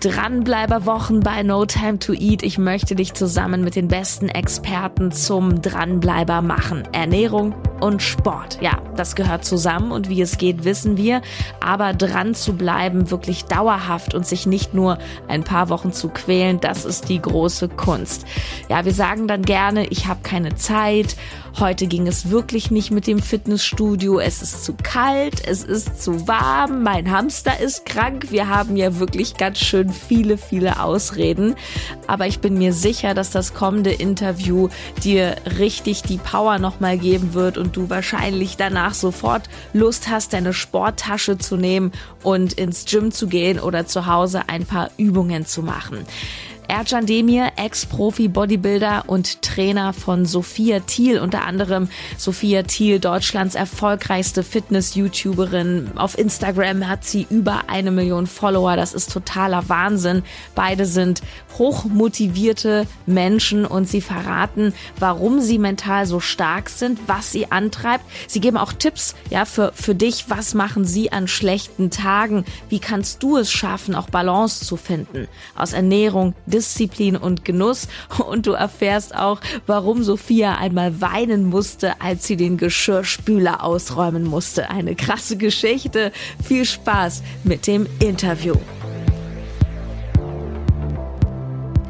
Dranbleiberwochen bei No Time to Eat. Ich möchte dich zusammen mit den besten Experten zum Dranbleiber machen. Ernährung und Sport. Ja, das gehört zusammen und wie es geht, wissen wir. Aber dran zu bleiben, wirklich dauerhaft und sich nicht nur ein paar Wochen zu quälen, das ist die große Kunst. Ja, wir sagen dann gerne, ich habe keine Zeit. Heute ging es wirklich nicht mit dem Fitnessstudio. Es ist zu kalt, es ist zu warm, mein Hamster ist krank. Wir haben ja wirklich ganz schön viele, viele Ausreden. Aber ich bin mir sicher, dass das kommende Interview dir richtig die Power nochmal geben wird und du wahrscheinlich danach sofort Lust hast, deine Sporttasche zu nehmen und ins Gym zu gehen oder zu Hause ein paar Übungen zu machen. Ercan Demir, Ex-Profi-Bodybuilder und Trainer von Sophia Thiel, unter anderem Sophia Thiel, Deutschlands erfolgreichste Fitness-YouTuberin. Auf Instagram hat sie über eine Million Follower. Das ist totaler Wahnsinn. Beide sind hochmotivierte Menschen und sie verraten, warum sie mental so stark sind, was sie antreibt. Sie geben auch Tipps, ja, für, für dich. Was machen sie an schlechten Tagen? Wie kannst du es schaffen, auch Balance zu finden? Aus Ernährung, Disziplin und Genuss. Und du erfährst auch, warum Sophia einmal weinen musste, als sie den Geschirrspüler ausräumen musste. Eine krasse Geschichte. Viel Spaß mit dem Interview.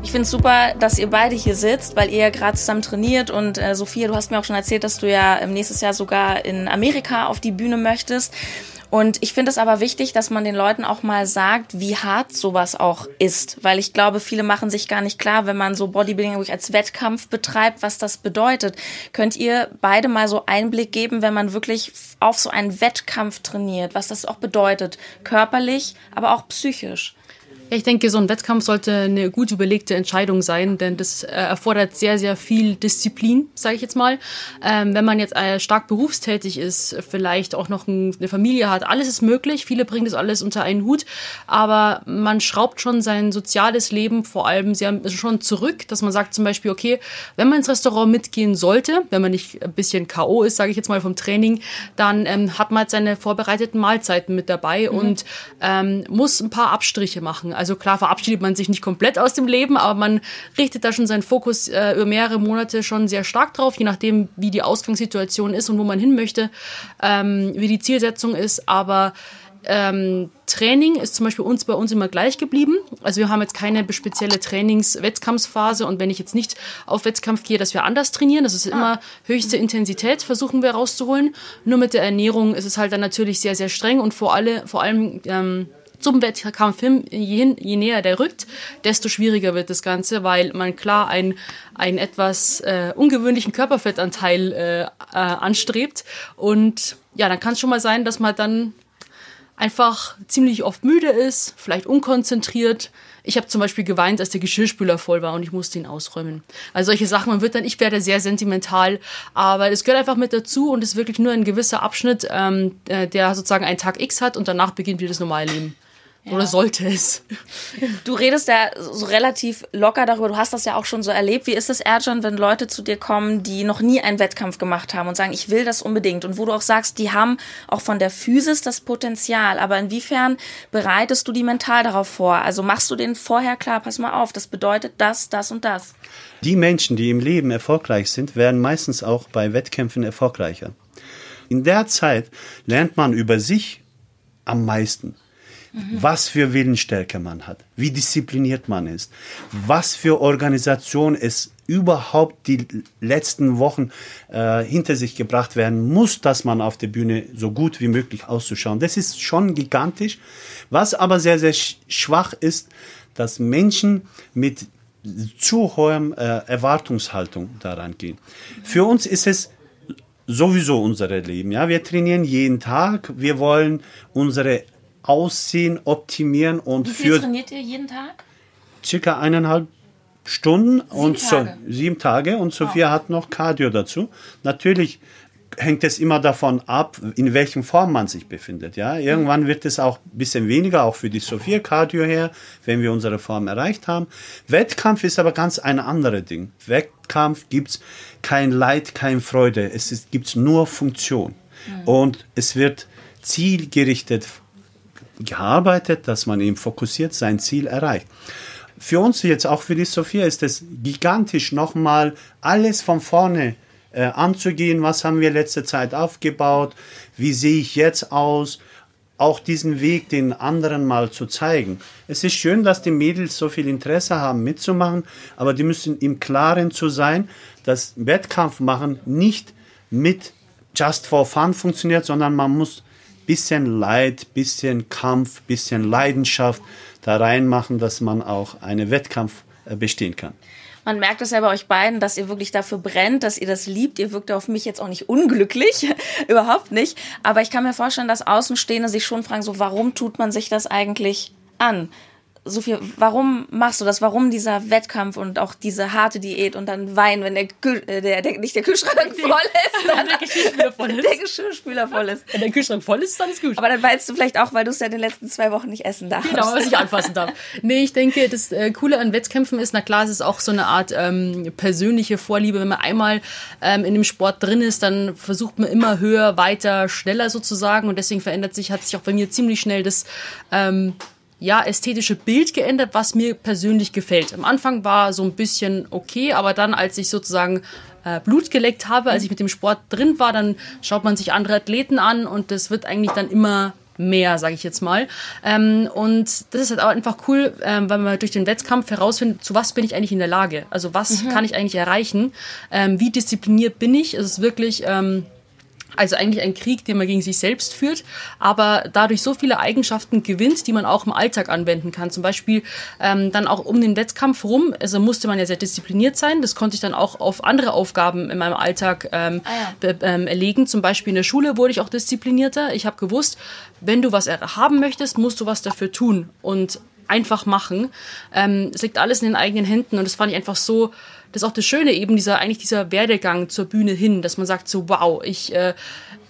Ich finde es super, dass ihr beide hier sitzt, weil ihr ja gerade zusammen trainiert. Und äh, Sophia, du hast mir auch schon erzählt, dass du ja im nächstes Jahr sogar in Amerika auf die Bühne möchtest. Und ich finde es aber wichtig, dass man den Leuten auch mal sagt, wie hart sowas auch ist. Weil ich glaube, viele machen sich gar nicht klar, wenn man so Bodybuilding wirklich als Wettkampf betreibt, was das bedeutet. Könnt ihr beide mal so Einblick geben, wenn man wirklich auf so einen Wettkampf trainiert, was das auch bedeutet? Körperlich, aber auch psychisch. Ich denke, so ein Wettkampf sollte eine gut überlegte Entscheidung sein, denn das äh, erfordert sehr, sehr viel Disziplin, sage ich jetzt mal. Ähm, wenn man jetzt äh, stark berufstätig ist, vielleicht auch noch ein, eine Familie hat, alles ist möglich. Viele bringen das alles unter einen Hut, aber man schraubt schon sein soziales Leben vor allem sehr schon zurück, dass man sagt zum Beispiel, okay, wenn man ins Restaurant mitgehen sollte, wenn man nicht ein bisschen K.O. ist, sage ich jetzt mal vom Training, dann ähm, hat man halt seine vorbereiteten Mahlzeiten mit dabei mhm. und ähm, muss ein paar Abstriche machen. Also klar verabschiedet man sich nicht komplett aus dem Leben, aber man richtet da schon seinen Fokus äh, über mehrere Monate schon sehr stark drauf, je nachdem, wie die Ausgangssituation ist und wo man hin möchte, ähm, wie die Zielsetzung ist. Aber ähm, Training ist zum Beispiel uns bei uns immer gleich geblieben. Also wir haben jetzt keine spezielle Trainings-Wettkampfphase und wenn ich jetzt nicht auf Wettkampf gehe, dass wir anders trainieren. Das ist immer höchste Intensität, versuchen wir rauszuholen. Nur mit der Ernährung ist es halt dann natürlich sehr, sehr streng und vor, alle, vor allem ähm, zum Wettkampf hin, je, je, näher der rückt, desto schwieriger wird das Ganze, weil man klar einen, einen etwas äh, ungewöhnlichen Körperfettanteil äh, äh, anstrebt. Und ja, dann kann es schon mal sein, dass man dann einfach ziemlich oft müde ist, vielleicht unkonzentriert. Ich habe zum Beispiel geweint, als der Geschirrspüler voll war und ich musste ihn ausräumen. Also solche Sachen, man wird dann, ich werde sehr sentimental, aber es gehört einfach mit dazu und ist wirklich nur ein gewisser Abschnitt, ähm, äh, der sozusagen einen Tag X hat und danach beginnt wieder das normale Leben. Ja. Oder sollte es? Du redest ja so relativ locker darüber. Du hast das ja auch schon so erlebt. Wie ist es, Erjan, wenn Leute zu dir kommen, die noch nie einen Wettkampf gemacht haben und sagen, ich will das unbedingt? Und wo du auch sagst, die haben auch von der Physis das Potenzial. Aber inwiefern bereitest du die mental darauf vor? Also machst du denen vorher klar, pass mal auf, das bedeutet das, das und das? Die Menschen, die im Leben erfolgreich sind, werden meistens auch bei Wettkämpfen erfolgreicher. In der Zeit lernt man über sich am meisten mhm. was für Willensstärke man hat, wie diszipliniert man ist, was für Organisation es überhaupt die letzten Wochen äh, hinter sich gebracht werden muss, dass man auf der Bühne so gut wie möglich auszuschauen. Das ist schon gigantisch. Was aber sehr, sehr schwach ist, dass Menschen mit zu hohem äh, Erwartungshaltung daran gehen. Für uns ist es sowieso unser Leben. Ja, wir trainieren jeden Tag. Wir wollen unsere Aussehen optimieren und Wie viel für trainiert ihr jeden Tag? Circa eineinhalb Stunden sieben und Tage. So, sieben Tage und Sophia wow. hat noch Cardio dazu. Natürlich hängt es immer davon ab, in welchem Form man sich befindet. Ja, irgendwann wird es auch ein bisschen weniger, auch für die Sophia Cardio her, wenn wir unsere Form erreicht haben. Wettkampf ist aber ganz ein anderes Ding. Wettkampf gibt's kein Leid, kein Freude. Es ist, gibt's nur Funktion. Und es wird zielgerichtet gearbeitet, dass man eben fokussiert sein Ziel erreicht. Für uns jetzt, auch für die Sophia, ist es gigantisch, nochmal alles von vorne äh, anzugehen. Was haben wir letzte Zeit aufgebaut? Wie sehe ich jetzt aus? Auch diesen Weg den anderen mal zu zeigen. Es ist schön, dass die Mädels so viel Interesse haben mitzumachen, aber die müssen im Klaren zu sein, dass Wettkampf machen nicht mit just for fun funktioniert, sondern man muss bisschen Leid, bisschen Kampf, bisschen Leidenschaft da reinmachen, dass man auch einen Wettkampf äh, bestehen kann. Man merkt es ja bei euch beiden, dass ihr wirklich dafür brennt, dass ihr das liebt. Ihr wirkt auf mich jetzt auch nicht unglücklich, überhaupt nicht. Aber ich kann mir vorstellen, dass Außenstehende sich schon fragen, so warum tut man sich das eigentlich an? Sophie, warum machst du das? Warum dieser Wettkampf und auch diese harte Diät und dann Wein, wenn der, Kühl, äh, der, der nicht der Kühlschrank voll ist, dann der Geschirrspüler voll ist. Der Geschirrspüler voll ist. Wenn der Kühlschrank voll ist, dann ist gut. Aber dann weinst du vielleicht auch, weil du es ja in den letzten zwei Wochen nicht essen darfst. Genau, was ich anfassen darf. Nee, ich denke, das äh, Coole an Wettkämpfen ist, na klar, es ist auch so eine Art ähm, persönliche Vorliebe. Wenn man einmal ähm, in dem Sport drin ist, dann versucht man immer höher, weiter, schneller sozusagen. Und deswegen verändert sich, hat sich auch bei mir ziemlich schnell das ähm, ja, ästhetische Bild geändert, was mir persönlich gefällt. Am Anfang war so ein bisschen okay, aber dann, als ich sozusagen äh, Blut geleckt habe, als ich mit dem Sport drin war, dann schaut man sich andere Athleten an und das wird eigentlich dann immer mehr, sage ich jetzt mal. Ähm, und das ist halt auch einfach cool, ähm, weil man durch den Wettkampf herausfindet, zu was bin ich eigentlich in der Lage? Also was kann ich eigentlich erreichen? Ähm, wie diszipliniert bin ich? Es ist wirklich... Ähm, also eigentlich ein Krieg, den man gegen sich selbst führt, aber dadurch so viele Eigenschaften gewinnt, die man auch im Alltag anwenden kann. Zum Beispiel ähm, dann auch um den Wettkampf rum, also musste man ja sehr diszipliniert sein. Das konnte ich dann auch auf andere Aufgaben in meinem Alltag ähm, Ah ja. ähm, erlegen. Zum Beispiel in der Schule wurde ich auch disziplinierter. Ich habe gewusst, wenn du was haben möchtest, musst du was dafür tun und einfach machen. Ähm, es liegt alles in den eigenen Händen und das fand ich einfach so, das ist auch das Schöne eben dieser eigentlich dieser Werdegang zur Bühne hin, dass man sagt so wow, ich äh,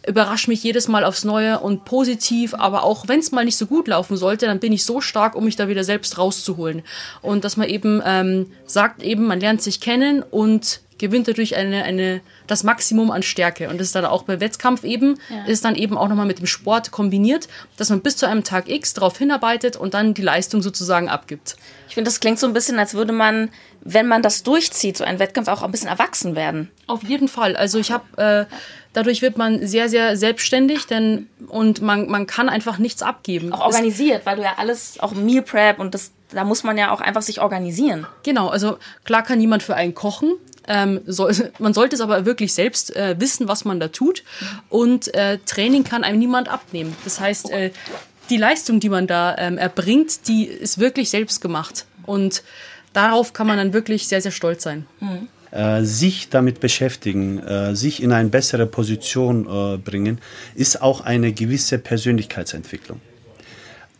überrasche mich jedes Mal aufs Neue und positiv, aber auch wenn es mal nicht so gut laufen sollte, dann bin ich so stark, um mich da wieder selbst rauszuholen. Und dass man eben ähm, sagt eben, man lernt sich kennen und gewinnt dadurch eine, eine, das Maximum an Stärke. Und das ist dann auch bei Wettkampf eben, ist dann eben auch nochmal mit dem Sport kombiniert, dass man bis zu einem Tag X darauf hinarbeitet und dann die Leistung sozusagen abgibt. Ich finde, das klingt so ein bisschen, als würde man, wenn man das durchzieht, so ein Wettkampf auch ein bisschen erwachsen werden. Auf jeden Fall. Also ich habe, äh, dadurch wird man sehr, sehr selbstständig, denn und man, man kann einfach nichts abgeben. Auch organisiert, weil du ja alles, auch Meal Prep und das, da muss man ja auch einfach sich organisieren. Genau, also klar kann niemand für einen kochen. Ähm, soll, man sollte es aber wirklich selbst äh, wissen, was man da tut. Und äh, Training kann einem niemand abnehmen. Das heißt, äh, die Leistung, die man da ähm, erbringt, die ist wirklich selbst gemacht. Und darauf kann man dann wirklich sehr, sehr stolz sein. äh, sich damit beschäftigen, äh, sich in eine bessere Position äh, bringen, ist auch eine gewisse Persönlichkeitsentwicklung.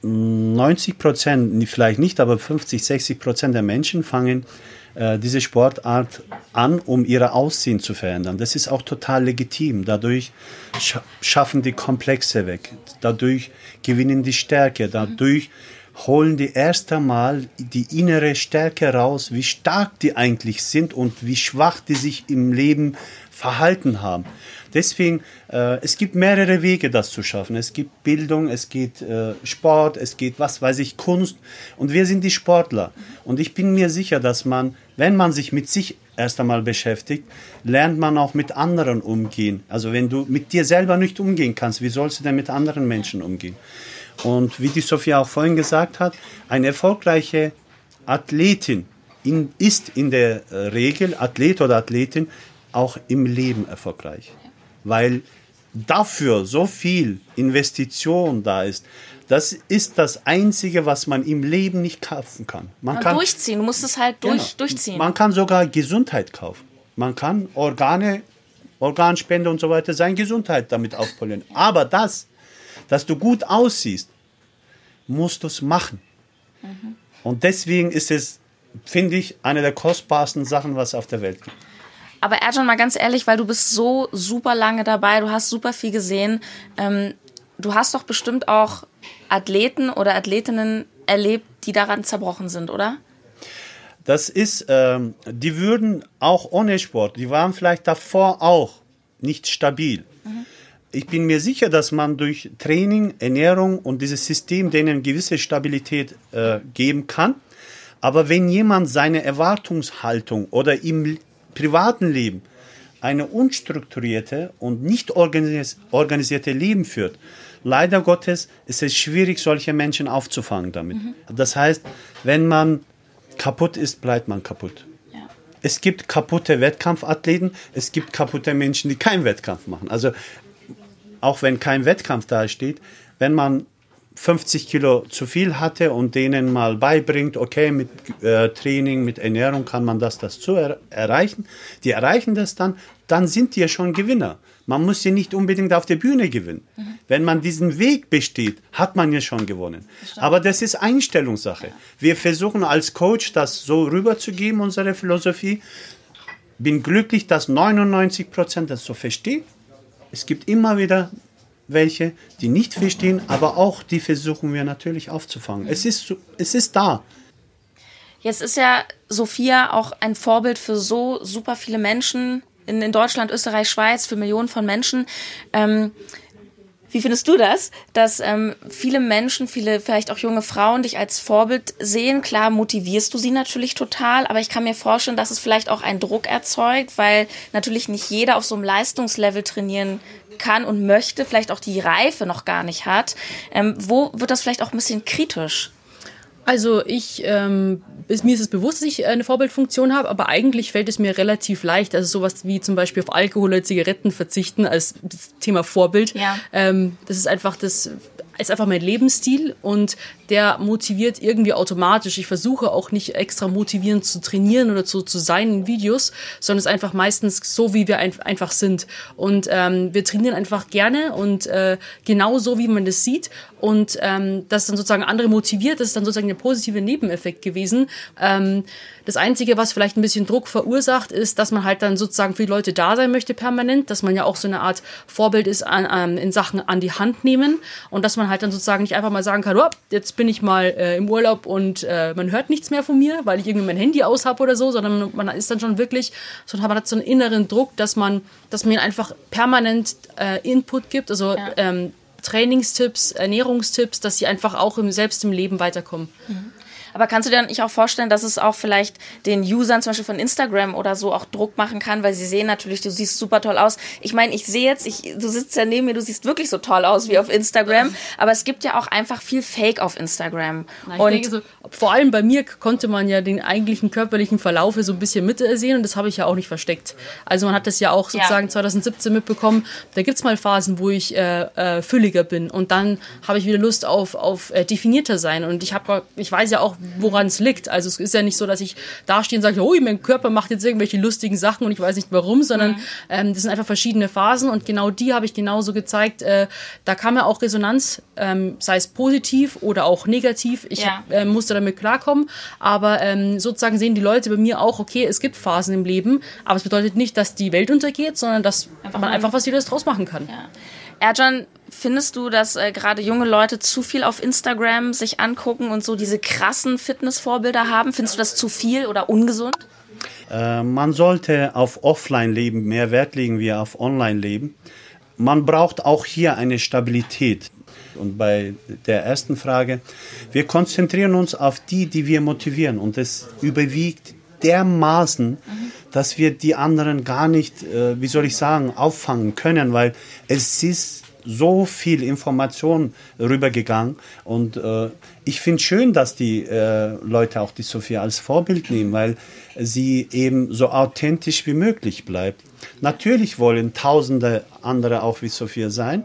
90 Prozent, vielleicht nicht, aber 50, 60 Prozent der Menschen fangen äh, diese Sportart an, um ihr Aussehen zu verändern. Das ist auch total legitim. Dadurch scha schaffen die Komplexe weg. Dadurch gewinnen die Stärke. Dadurch holen die erst einmal die innere Stärke raus, wie stark die eigentlich sind und wie schwach die sich im Leben verhalten haben. Deswegen, äh, es gibt mehrere Wege, das zu schaffen. Es gibt Bildung, es geht äh, Sport, es geht, was weiß ich, Kunst. Und wir sind die Sportler. Und ich bin mir sicher, dass man, wenn man sich mit sich erst einmal beschäftigt, lernt man auch mit anderen umgehen. Also wenn du mit dir selber nicht umgehen kannst, wie sollst du denn mit anderen Menschen umgehen? Und wie die Sophia auch vorhin gesagt hat, eine erfolgreiche Athletin in, ist in der äh, Regel, Athlet oder Athletin, auch im Leben erfolgreich. Weil dafür so viel Investition da ist, das ist das Einzige, was man im Leben nicht kaufen kann. Man kann durchziehen, du musst es halt durch, Genau. durchziehen. Man kann sogar Gesundheit kaufen. Man kann Organe, Organspende und so weiter, seine Gesundheit damit aufpolieren. Aber das, dass du gut aussiehst, musst du es machen. Und deswegen ist es, finde ich, eine der kostbarsten Sachen, was es auf der Welt gibt. Aber Erjan, mal ganz ehrlich, weil du bist so super lange dabei, du hast super viel gesehen. Ähm, du hast doch bestimmt auch Athleten oder Athletinnen erlebt, die daran zerbrochen sind, oder? Das ist, ähm, die würden auch ohne Sport, die waren vielleicht davor auch nicht stabil. Mhm. Ich bin mir sicher, dass man durch Training, Ernährung und dieses System denen gewisse Stabilität äh, geben kann. Aber wenn jemand seine Erwartungshaltung oder im privaten Leben eine unstrukturierte und nicht organisierte Leben führt, leider Gottes ist es schwierig, solche Menschen aufzufangen damit. Mhm. Das heißt, wenn man kaputt ist, bleibt man kaputt. Ja. Es gibt kaputte Wettkampfathleten, es gibt kaputte Menschen, die keinen Wettkampf machen. Also auch wenn kein Wettkampf da steht, wenn man 50 Kilo zu viel hatte und denen mal beibringt, okay, mit äh, Training, mit Ernährung kann man das, das zu er erreichen. Die erreichen das dann, dann sind die ja schon Gewinner. Man muss ja nicht unbedingt auf der Bühne gewinnen. Mhm. Wenn man diesen Weg besteht, hat man ja schon gewonnen. Das Aber das ist Einstellungssache. Ja. Wir versuchen als Coach das so rüberzugeben, unsere Philosophie. Bin glücklich, dass 99 Prozent das so verstehen. Es gibt immer wieder welche, die nicht verstehen, aber auch die versuchen wir natürlich aufzufangen. Es ist, es ist da. Jetzt ist ja Sophia auch ein Vorbild für so super viele Menschen in, in Deutschland, Österreich, Schweiz, für Millionen von Menschen. Ähm, wie findest du das, dass ähm, viele Menschen, viele vielleicht auch junge Frauen dich als Vorbild sehen? Klar, motivierst du sie natürlich total, aber ich kann mir vorstellen, dass es vielleicht auch einen Druck erzeugt, weil natürlich nicht jeder auf so einem Leistungslevel trainieren kann und möchte, vielleicht auch die Reife noch gar nicht hat. Ähm, wo wird das vielleicht auch ein bisschen kritisch? Also ich, ähm, ist, mir ist es bewusst, dass ich eine Vorbildfunktion habe, aber eigentlich fällt es mir relativ leicht. Also sowas wie zum Beispiel auf Alkohol oder Zigaretten verzichten als Thema Vorbild. Ja. Ähm, das ist einfach das ist einfach mein Lebensstil und der motiviert irgendwie automatisch. Ich versuche auch nicht extra motivierend zu trainieren oder zu, zu sein in Videos, sondern es ist einfach meistens so, wie wir ein, einfach sind. Und ähm, wir trainieren einfach gerne und äh, genau so, wie man das sieht. Und ähm, das dann sozusagen andere motiviert, das ist dann sozusagen der positive Nebeneffekt gewesen. Ähm, das Einzige, was vielleicht ein bisschen Druck verursacht, ist, dass man halt dann sozusagen für die Leute da sein möchte permanent, dass man ja auch so eine Art Vorbild ist an, an, in Sachen an die Hand nehmen und dass man halt dann sozusagen nicht einfach mal sagen kann, oh, jetzt bin ich mal äh, im Urlaub und äh, man hört nichts mehr von mir, weil ich irgendwie mein Handy aus habe oder so, sondern man ist dann schon wirklich, so man hat so einen inneren Druck, dass man, dass man einfach permanent äh, Input gibt, also ja. ähm, Trainingstipps, Ernährungstipps, dass sie einfach auch im, selbst im Leben weiterkommen. Mhm. Aber kannst du dir nicht auch vorstellen, dass es auch vielleicht den Usern zum Beispiel von Instagram oder so auch Druck machen kann, weil sie sehen natürlich, du siehst super toll aus. Ich meine, ich sehe jetzt, ich, du sitzt ja neben mir, du siehst wirklich so toll aus wie auf Instagram. Aber es gibt ja auch einfach viel Fake auf Instagram. Na, und denke, so, vor allem bei mir konnte man ja den eigentlichen körperlichen Verlauf so ein bisschen mitsehen und das habe ich ja auch nicht versteckt. Also man hat das ja auch sozusagen ja. 2017 mitbekommen. Da gibt es mal Phasen, wo ich äh, äh, fülliger bin und dann habe ich wieder Lust auf, auf äh, definierter sein. Und ich habe, ich weiß ja auch, woran es liegt. Also es ist ja nicht so, dass ich dastehe und sage, oh, mein Körper macht jetzt irgendwelche lustigen Sachen und ich weiß nicht warum, sondern mhm. ähm, das sind einfach verschiedene Phasen und genau die habe ich genauso gezeigt. Äh, da kam ja auch Resonanz, ähm, sei es positiv oder auch negativ. Ich ja. äh, musste damit klarkommen, aber ähm, sozusagen sehen die Leute bei mir auch, okay, es gibt Phasen im Leben, aber es bedeutet nicht, dass die Welt untergeht, sondern dass einfach man einfach was wieder draus machen kann. Ja. Erjan, findest du, dass äh, gerade junge Leute zu viel auf Instagram sich angucken und so diese krassen Fitnessvorbilder haben? Findest du das zu viel oder ungesund? Äh, man sollte auf Offline-Leben mehr Wert legen wie auf Online-Leben. Man braucht auch hier eine Stabilität. Und bei der ersten Frage, wir konzentrieren uns auf die, die wir motivieren. Und es überwiegt dermaßen, mhm. dass wir die anderen gar nicht, äh, wie soll ich sagen, auffangen können, weil es ist so viel Information rübergegangen und äh, ich finde schön, dass die äh, Leute auch die Sophia als Vorbild nehmen, weil sie eben so authentisch wie möglich bleibt. Natürlich wollen tausende andere auch wie Sophia sein.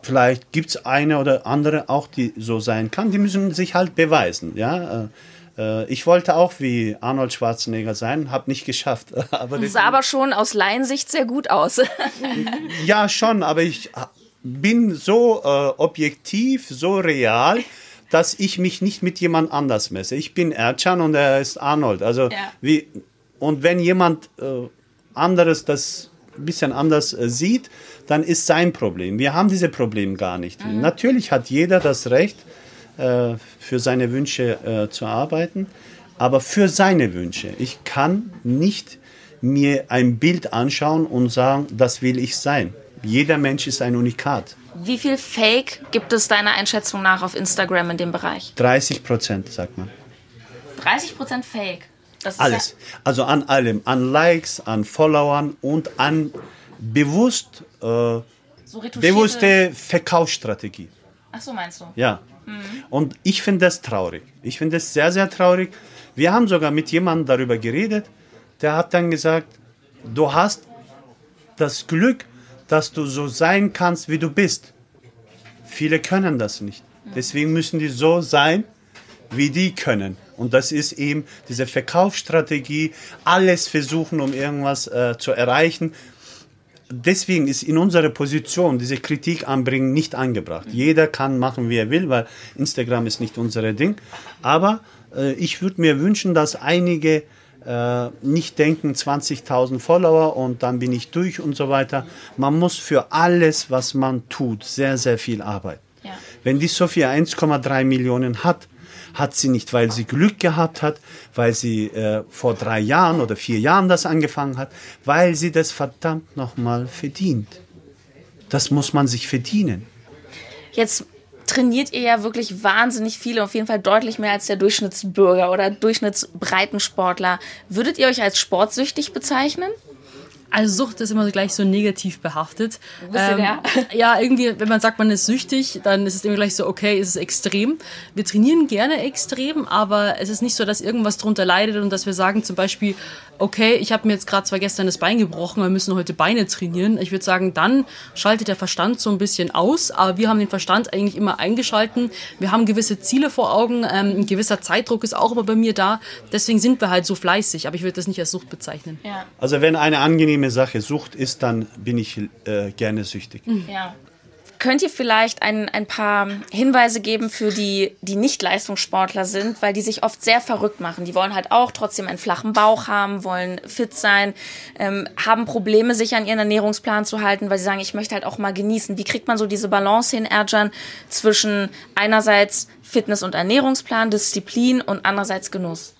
Vielleicht gibt es eine oder andere auch, die so sein kann. Die müssen sich halt beweisen. Ja? Äh, äh, ich wollte auch wie Arnold Schwarzenegger sein, habe nicht geschafft. aber sah aber schon aus Laiensicht sehr gut aus. ja, schon, aber ich bin so äh, objektiv, so real, dass ich mich nicht mit jemand anders messe. Ich bin Ercan und er ist Arnold. Also ja. wie und wenn jemand äh, anderes das ein bisschen anders äh, sieht, dann ist sein Problem. Wir haben diese Probleme gar nicht. Mhm. Natürlich hat jeder das Recht, äh, für seine Wünsche äh, zu arbeiten, aber für seine Wünsche. Ich kann nicht mir ein Bild anschauen und sagen, das will ich sein. Jeder Mensch ist ein Unikat. Wie viel Fake gibt es deiner Einschätzung nach auf Instagram in dem Bereich? 30 Prozent, sagt man. 30 Prozent Fake. Alles. Ja also an allem. An Likes, an Followern und an bewusst, äh, so bewusste Verkaufsstrategie. Ach so, meinst du? Ja. Mhm. Und ich finde das traurig. Ich finde das sehr, sehr traurig. Wir haben sogar mit jemandem darüber geredet, der hat dann gesagt, du hast das Glück, dass du so sein kannst, wie du bist. Viele können das nicht. Deswegen müssen die so sein, wie die können. Und das ist eben diese Verkaufsstrategie, alles versuchen, um irgendwas äh, zu erreichen. Deswegen ist in unserer Position diese Kritik anbringen nicht angebracht. Jeder kann machen, wie er will, weil Instagram ist nicht unser Ding. Aber äh, ich würde mir wünschen, dass einige äh, nicht denken 20.000 Follower und dann bin ich durch und so weiter. Man muss für alles, was man tut, sehr, sehr viel arbeiten. Ja. Wenn die Sophia 1,3 Millionen hat, hat sie nicht, weil sie Glück gehabt hat, weil sie äh, vor drei Jahren oder vier Jahren das angefangen hat, weil sie das verdammt nochmal verdient. Das muss man sich verdienen. Jetzt trainiert ihr ja wirklich wahnsinnig viel, auf jeden Fall deutlich mehr als der Durchschnittsbürger oder Durchschnittsbreitensportler. Würdet ihr euch als sportsüchtig bezeichnen? Also Sucht ist immer gleich so negativ behaftet. Ähm, ja, irgendwie, wenn man sagt, man ist süchtig, dann ist es immer gleich so, okay, ist es extrem. Wir trainieren gerne extrem, aber es ist nicht so, dass irgendwas drunter leidet und dass wir sagen zum Beispiel, okay, ich habe mir jetzt gerade zwar gestern das Bein gebrochen, wir müssen heute Beine trainieren. Ich würde sagen, dann schaltet der Verstand so ein bisschen aus, aber wir haben den Verstand eigentlich immer eingeschalten. Wir haben gewisse Ziele vor Augen, ähm, ein gewisser Zeitdruck ist auch immer bei mir da. Deswegen sind wir halt so fleißig, aber ich würde das nicht als Sucht bezeichnen. Ja. Also wenn eine angenehme Sache Sucht ist, dann bin ich äh, gerne süchtig. Ja. Könnt ihr vielleicht ein, ein paar Hinweise geben für die, die nicht Leistungssportler sind, weil die sich oft sehr verrückt machen. Die wollen halt auch trotzdem einen flachen Bauch haben, wollen fit sein, ähm, haben Probleme, sich an ihren Ernährungsplan zu halten, weil sie sagen, ich möchte halt auch mal genießen. Wie kriegt man so diese Balance hin, Erjan, zwischen einerseits Fitness- und Ernährungsplan, Disziplin und andererseits Genuss?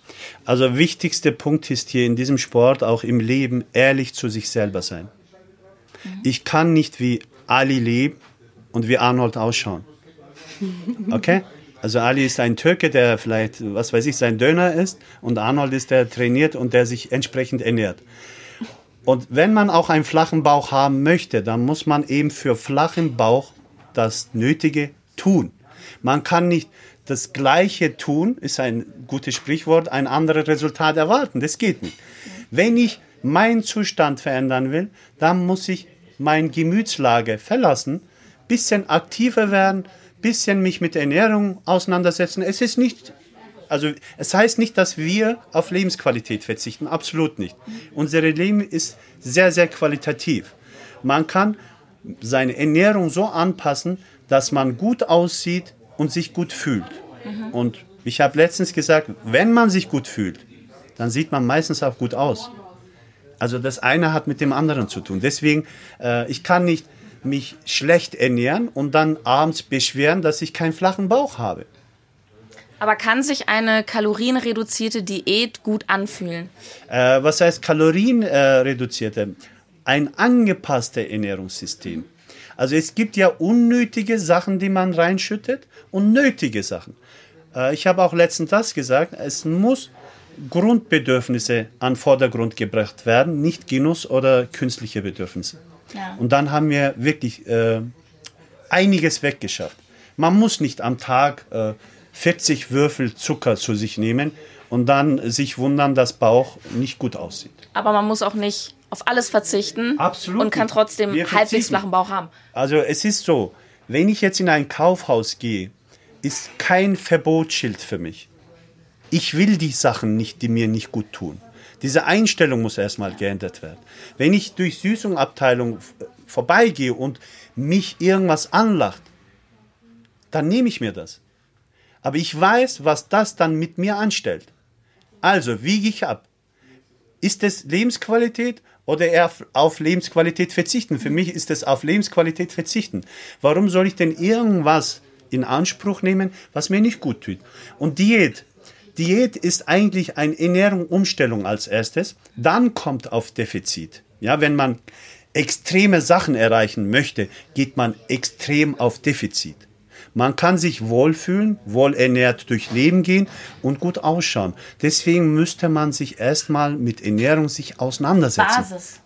Also wichtigster Punkt ist hier in diesem Sport, auch im Leben, ehrlich zu sich selber sein. Mhm. Ich kann nicht wie Ali leben und wie Arnold ausschauen. Okay? Also Ali ist ein Türke, der vielleicht, was weiß ich, sein Döner ist und Arnold ist der trainiert und der sich entsprechend ernährt. Und wenn man auch einen flachen Bauch haben möchte, dann muss man eben für flachen Bauch das Nötige tun. Man kann nicht das Gleiche tun, ist ein gutes Sprichwort, ein anderes Resultat erwarten. Das geht nicht. Wenn ich meinen Zustand verändern will, dann muss ich meine Gemütslage verlassen bisschen aktiver werden, bisschen mich mit Ernährung auseinandersetzen. Es ist nicht, also es heißt nicht, dass wir auf Lebensqualität verzichten, absolut nicht. Unser Leben ist sehr, sehr qualitativ. Man kann seine Ernährung so anpassen, dass man gut aussieht und sich gut fühlt. Mhm. Und ich habe letztens gesagt, wenn man sich gut fühlt, dann sieht man meistens auch gut aus. Also das eine hat mit dem anderen zu tun. Deswegen, äh, ich kann nicht mich schlecht ernähren und dann abends beschweren, dass ich keinen flachen Bauch habe. Aber kann sich eine kalorienreduzierte Diät gut anfühlen? Äh, was heißt kalorienreduzierte? Ein angepasstes Ernährungssystem. Also es gibt ja unnötige Sachen, die man reinschüttet und nötige Sachen. Äh, ich habe auch letztens das gesagt, es muss Grundbedürfnisse an Vordergrund gebracht werden, nicht Genuss oder künstliche Bedürfnisse. Und dann haben wir wirklich äh, einiges weggeschafft. Man muss nicht am Tag äh, 40 Würfel Zucker zu sich nehmen und dann sich wundern, dass Bauch nicht gut aussieht. Aber man muss auch nicht auf alles verzichten Absolut und kann trotzdem halbwegs flachen Bauch haben. Also es ist so, wenn ich jetzt in ein Kaufhaus gehe, ist kein Verbotsschild für mich. Ich will die Sachen nicht, die mir nicht gut tun. Diese Einstellung muss erstmal geändert werden. Wenn ich durch Süßungabteilung vorbeigehe und mich irgendwas anlacht, dann nehme ich mir das. Aber ich weiß, was das dann mit mir anstellt. Also wiege ich ab. Ist es Lebensqualität oder eher auf Lebensqualität verzichten. Für mich ist es auf Lebensqualität verzichten. Warum soll ich denn irgendwas in Anspruch nehmen, was mir nicht gut tut? Und Diät, Diät ist eigentlich eine Ernährungsumstellung als erstes. Dann kommt auf Defizit. Ja, wenn man extreme Sachen erreichen möchte, geht man extrem auf Defizit. Man kann sich wohlfühlen, wohlernährt durch Leben gehen und gut ausschauen. Deswegen müsste man sich erstmal mit Ernährung sich auseinandersetzen. Basis.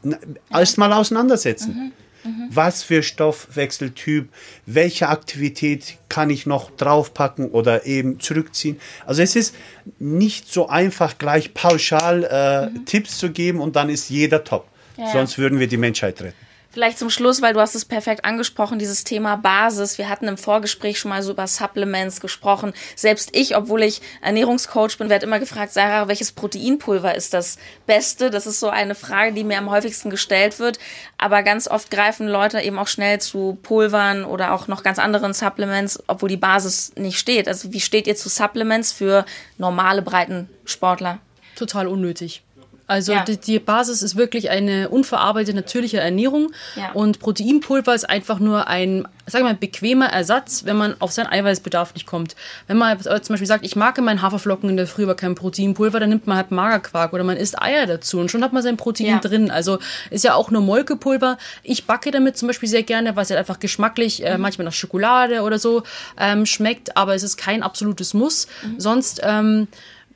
Erstmal auseinandersetzen. Mhm. Mhm. Was für Stoffwechseltyp, welche Aktivität kann ich noch draufpacken oder eben zurückziehen. Also es ist nicht so einfach gleich pauschal äh, mhm. Tipps zu geben und dann ist jeder top. Ja, Sonst würden wir die Menschheit retten. Vielleicht zum Schluss, weil du hast es perfekt angesprochen, dieses Thema Basis. Wir hatten im Vorgespräch schon mal so über Supplements gesprochen. Selbst ich, obwohl ich Ernährungscoach bin, werde immer gefragt, Sarah, welches Proteinpulver ist das Beste? Das ist so eine Frage, die mir am häufigsten gestellt wird. Aber ganz oft greifen Leute eben auch schnell zu Pulvern oder auch noch ganz anderen Supplements, obwohl die Basis nicht steht. Also wie steht ihr zu Supplements für normale Breitensportler? Total unnötig. Also ja. die, die, Basis ist wirklich eine unverarbeitete natürliche Ernährung ja. und Proteinpulver ist einfach nur ein, sagen wir mal, bequemer Ersatz, wenn man auf seinen Eiweißbedarf nicht kommt. Wenn man zum Beispiel sagt, ich mag in meinen Haferflocken in der Früh aber kein Proteinpulver, dann nimmt man halt Magerquark oder man isst Eier dazu und schon hat man sein Protein ja. drin. Also ist ja auch nur Molkepulver. Ich backe damit zum Beispiel sehr gerne, weil es halt einfach geschmacklich äh, mhm. manchmal nach Schokolade oder so ähm, schmeckt, aber es ist kein absolutes Muss. Mhm. Sonst ähm,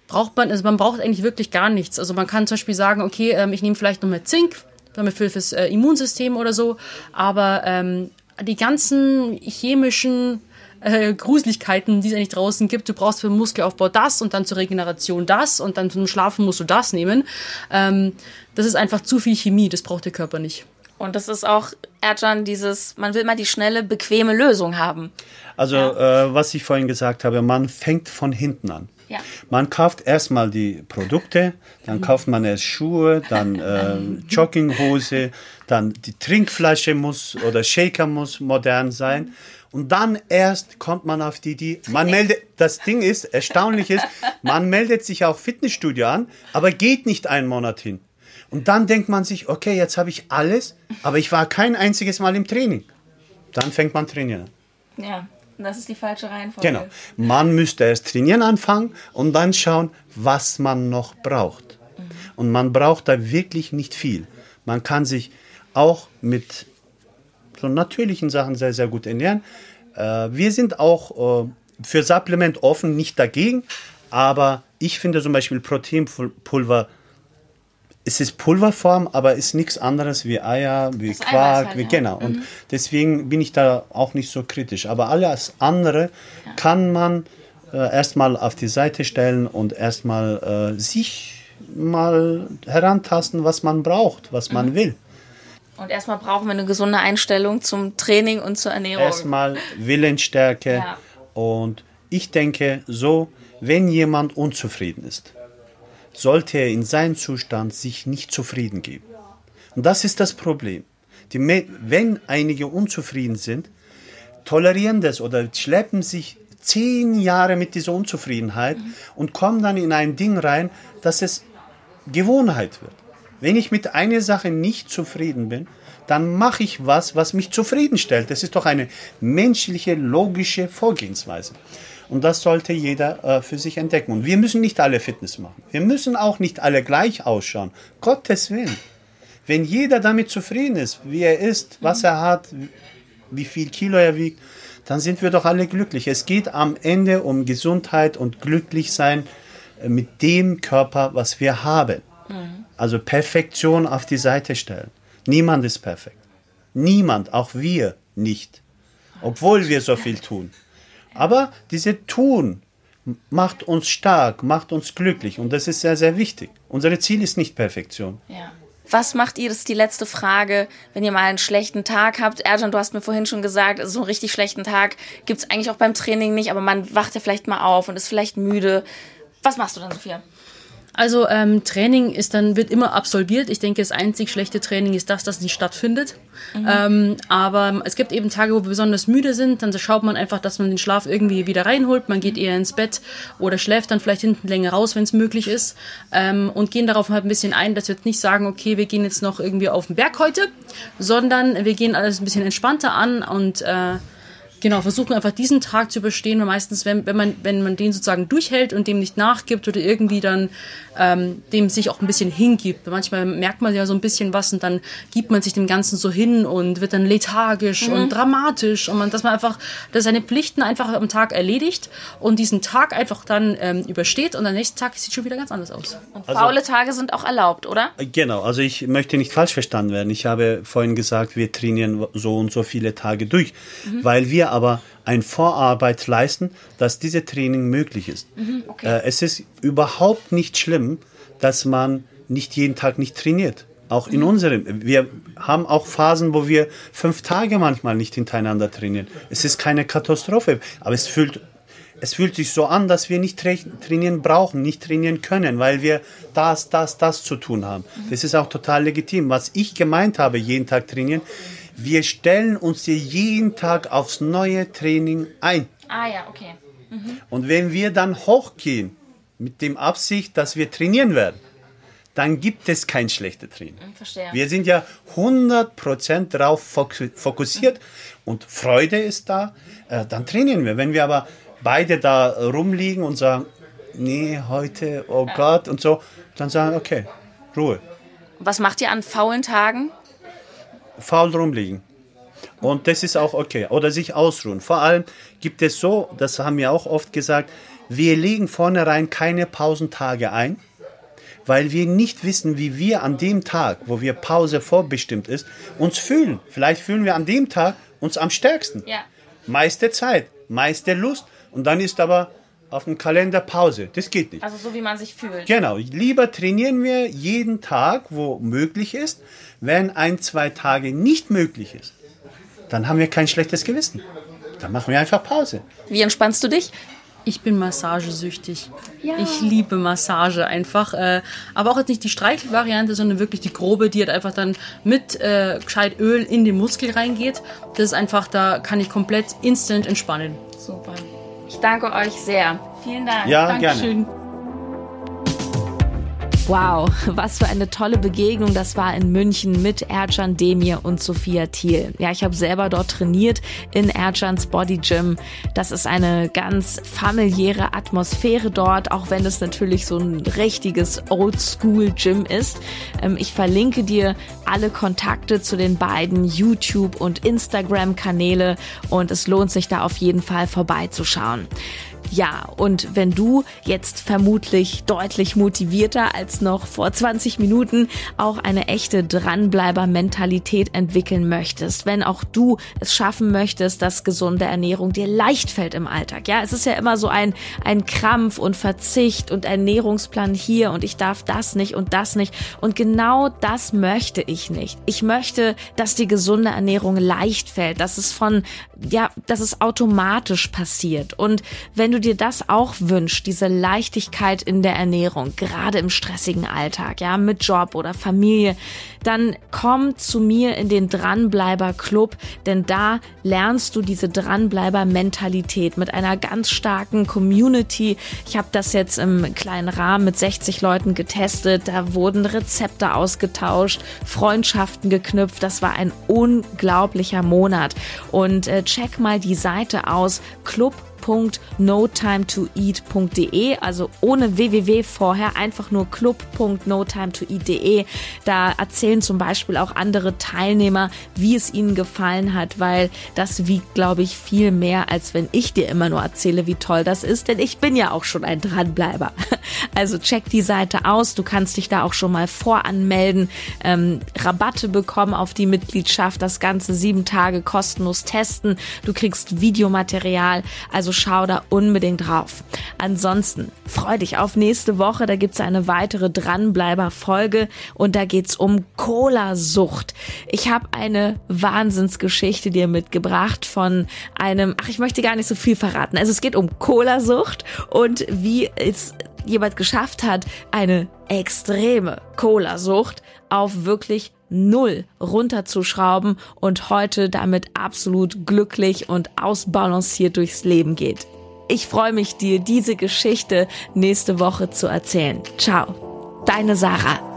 braucht man, also man braucht eigentlich wirklich gar nichts. Also man kann zum Beispiel sagen, okay, ähm, ich nehme vielleicht noch mehr Zink, damit für fürs äh, Immunsystem oder so, aber ähm, die ganzen chemischen äh, Gruseligkeiten, die es eigentlich draußen gibt. Du brauchst für den Muskelaufbau das und dann zur Regeneration das und dann zum Schlafen musst du das nehmen. Ähm, das ist einfach zu viel Chemie, das braucht der Körper nicht. Und das ist auch, Ercan, dieses, man will mal die schnelle, bequeme Lösung haben. Also, ja. äh, was ich vorhin gesagt habe, man fängt von hinten an. Ja. Man kauft erstmal die Produkte, dann kauft man erst Schuhe, dann äh, Jogginghose, dann die Trinkflasche muss oder Shaker muss modern sein. Und dann erst kommt man auf die Idee, man meldet, das Ding ist, erstaunlich ist, man meldet sich auch Fitnessstudio an, aber geht nicht einen Monat hin. Und dann denkt man sich, okay, jetzt habe ich alles, aber ich war kein einziges Mal im Training. Dann fängt man trainieren an. Das ist die falsche Reihenfolge. Genau. Man müsste erst trainieren anfangen und dann schauen, was man noch braucht. Mhm. Und man braucht da wirklich nicht viel. Man kann sich auch mit so natürlichen Sachen sehr, sehr gut ernähren. Äh, wir sind auch äh, für Supplement offen, nicht dagegen. Aber ich finde zum Beispiel Proteinpulver es ist Pulverform, aber ist nichts anderes wie Eier, wie das Quark, halt, wie, ja. genau. Und mhm. deswegen bin ich da auch nicht so kritisch. Aber alles andere ja. kann man äh, erstmal auf die Seite stellen und erstmal äh, sich mal herantasten, was man braucht, was mhm. man will. Und erstmal brauchen wir eine gesunde Einstellung zum Training und zur Ernährung. Erstmal Willensstärke. Ja. Und ich denke so, wenn jemand unzufrieden ist, sollte er in seinem Zustand sich nicht zufrieden geben. Und das ist das Problem. Die, wenn einige unzufrieden sind, tolerieren das oder schleppen sich zehn Jahre mit dieser Unzufriedenheit mhm. und kommen dann in ein Ding rein, dass es Gewohnheit wird. Wenn ich mit einer Sache nicht zufrieden bin, dann mache ich was, was mich zufriedenstellt. Das ist doch eine menschliche, logische Vorgehensweise. Und das sollte jeder äh, für sich entdecken. Und wir müssen nicht alle Fitness machen. Wir müssen auch nicht alle gleich ausschauen. Gottes Willen. Wenn jeder damit zufrieden ist, wie er ist, was er hat, wie viel Kilo er wiegt, dann sind wir doch alle glücklich. Es geht am Ende um Gesundheit und Glücklichsein äh, mit dem Körper, was wir haben. Mhm. Also Perfektion auf die Seite stellen. Niemand ist perfekt. Niemand, auch wir nicht. Obwohl wir so viel tun. Aber diese Tun macht uns stark, macht uns glücklich und das ist sehr, sehr wichtig. Unser Ziel ist nicht Perfektion. Ja. Was macht ihr, das ist die letzte Frage, wenn ihr mal einen schlechten Tag habt? Erjan, du hast mir vorhin schon gesagt, so einen richtig schlechten Tag gibt es eigentlich auch beim Training nicht, aber man wacht ja vielleicht mal auf und ist vielleicht müde. Was machst du dann, Sophia? Also ähm, Training ist dann wird immer absolviert. Ich denke, das einzig schlechte Training ist das, das nicht stattfindet. Mhm. Ähm, aber es gibt eben Tage, wo wir besonders müde sind. Dann schaut man einfach, dass man den Schlaf irgendwie wieder reinholt. Man geht eher ins Bett oder schläft dann vielleicht hinten länger raus, wenn es möglich ist. Ähm, und gehen darauf halt ein bisschen ein, dass wir jetzt nicht sagen, okay, wir gehen jetzt noch irgendwie auf den Berg heute, sondern wir gehen alles ein bisschen entspannter an und äh, Genau, versuchen einfach diesen Tag zu überstehen, weil meistens, wenn, wenn, man, wenn man den sozusagen durchhält und dem nicht nachgibt oder irgendwie dann ähm, dem sich auch ein bisschen hingibt. Manchmal merkt man ja so ein bisschen was und dann gibt man sich dem Ganzen so hin und wird dann lethargisch mhm. und dramatisch und man, dass man einfach, dass seine Pflichten einfach am Tag erledigt und diesen Tag einfach dann ähm, übersteht und am nächsten Tag sieht schon wieder ganz anders aus. Und also faule also, Tage sind auch erlaubt, oder? Genau, also ich möchte nicht falsch verstanden werden. Ich habe vorhin gesagt, wir trainieren so und so viele Tage durch, mhm. weil wir aber ein Vorarbeit leisten, dass diese Training möglich ist. Mhm, okay. äh, es ist überhaupt nicht schlimm, dass man nicht jeden Tag nicht trainiert. Auch in mhm. unserem. Wir haben auch Phasen, wo wir fünf Tage manchmal nicht hintereinander trainieren. Es ist keine Katastrophe, aber es fühlt, es fühlt sich so an, dass wir nicht tra trainieren brauchen, nicht trainieren können, weil wir das, das, das zu tun haben. Mhm. Das ist auch total legitim. Was ich gemeint habe, jeden Tag trainieren, wir stellen uns hier jeden Tag aufs neue Training ein. Ah ja, okay. Mhm. Und wenn wir dann hochgehen mit dem Absicht, dass wir trainieren werden, dann gibt es kein schlechtes Training. Mhm, verstehe. Wir sind ja 100% darauf fokussiert und Freude ist da, äh, dann trainieren wir. Wenn wir aber beide da rumliegen und sagen, nee, heute, oh Gott und so, dann sagen wir, okay, Ruhe. Was macht ihr an faulen Tagen? Faul rumliegen. Und das ist auch okay. Oder sich ausruhen. Vor allem gibt es so, das haben wir auch oft gesagt, wir legen vornherein keine Pausentage ein, weil wir nicht wissen, wie wir an dem Tag, wo wir Pause vorbestimmt ist, uns fühlen. Vielleicht fühlen wir an dem Tag uns am stärksten. Ja. Meiste Zeit, meiste Lust. Und dann ist aber auf dem Kalender Pause. Das geht nicht. Also so wie man sich fühlt. Genau. Lieber trainieren wir jeden Tag, wo möglich ist. Wenn ein, zwei Tage nicht möglich ist, dann haben wir kein schlechtes Gewissen. Dann machen wir einfach Pause. Wie entspannst du dich? Ich bin massagesüchtig. Ja. Ich liebe Massage einfach. Äh, aber auch jetzt nicht die Streichelvariante, sondern wirklich die grobe, die halt einfach dann mit äh, gescheit Öl in den Muskel reingeht. Das ist einfach, da kann ich komplett instant entspannen. Super. Ich danke euch sehr. Vielen Dank. Ja, Dankeschön. gerne. Wow, was für eine tolle Begegnung das war in München mit Ercan Demir und Sophia Thiel. Ja, ich habe selber dort trainiert in Ercans Body Gym. Das ist eine ganz familiäre Atmosphäre dort, auch wenn es natürlich so ein richtiges Oldschool Gym ist. Ähm, ich verlinke dir alle Kontakte zu den beiden YouTube und Instagram Kanäle und es lohnt sich da auf jeden Fall vorbeizuschauen. Ja, und wenn du jetzt vermutlich deutlich motivierter als noch vor 20 Minuten auch eine echte Dranbleiber-Mentalität entwickeln möchtest, wenn auch du es schaffen möchtest, dass gesunde Ernährung dir leicht fällt im Alltag. Ja, es ist ja immer so ein, ein Krampf und Verzicht und Ernährungsplan hier und ich darf das nicht und das nicht. Und genau das möchte ich nicht. Ich möchte, dass die gesunde Ernährung leicht fällt, dass es von, ja, dass es automatisch passiert. Und wenn du du dir das auch wünschst, diese Leichtigkeit in der Ernährung, gerade im stressigen Alltag, ja, mit Job oder Familie, dann komm zu mir in den Dranbleiber Club, denn da lernst du diese Dranbleiber Mentalität mit einer ganz starken Community. Ich habe das jetzt im kleinen Rahmen mit 60 Leuten getestet, da wurden Rezepte ausgetauscht, Freundschaften geknüpft, das war ein unglaublicher Monat. Und äh, check mal die Seite aus club club.notimetoeat.de, also ohne www vorher, einfach nur club.notimetoeat.de. Da erzählen zum Beispiel auch andere Teilnehmer, wie es ihnen gefallen hat, weil das wiegt, glaube ich, viel mehr, als wenn ich dir immer nur erzähle, wie toll das ist, denn ich bin ja auch schon ein Dranbleiber. Also check die Seite aus, du kannst dich da auch schon mal voranmelden, ähm, Rabatte bekommen auf die Mitgliedschaft, das Ganze sieben Tage kostenlos testen, du kriegst Videomaterial, also schau da unbedingt drauf. Ansonsten freu dich auf nächste Woche, da gibt's eine weitere Dranbleiber-Folge und da geht's um Cola-Sucht. Ich habe eine Wahnsinnsgeschichte dir mitgebracht von einem, ach, ich möchte gar nicht so viel verraten. Also es geht um Cola-Sucht und wie es jemand geschafft hat, eine extreme Cola-Sucht auf wirklich null runterzuschrauben und heute damit absolut glücklich und ausbalanciert durchs Leben geht. Ich freue mich, dir diese Geschichte nächste Woche zu erzählen. Ciao, deine Sarah.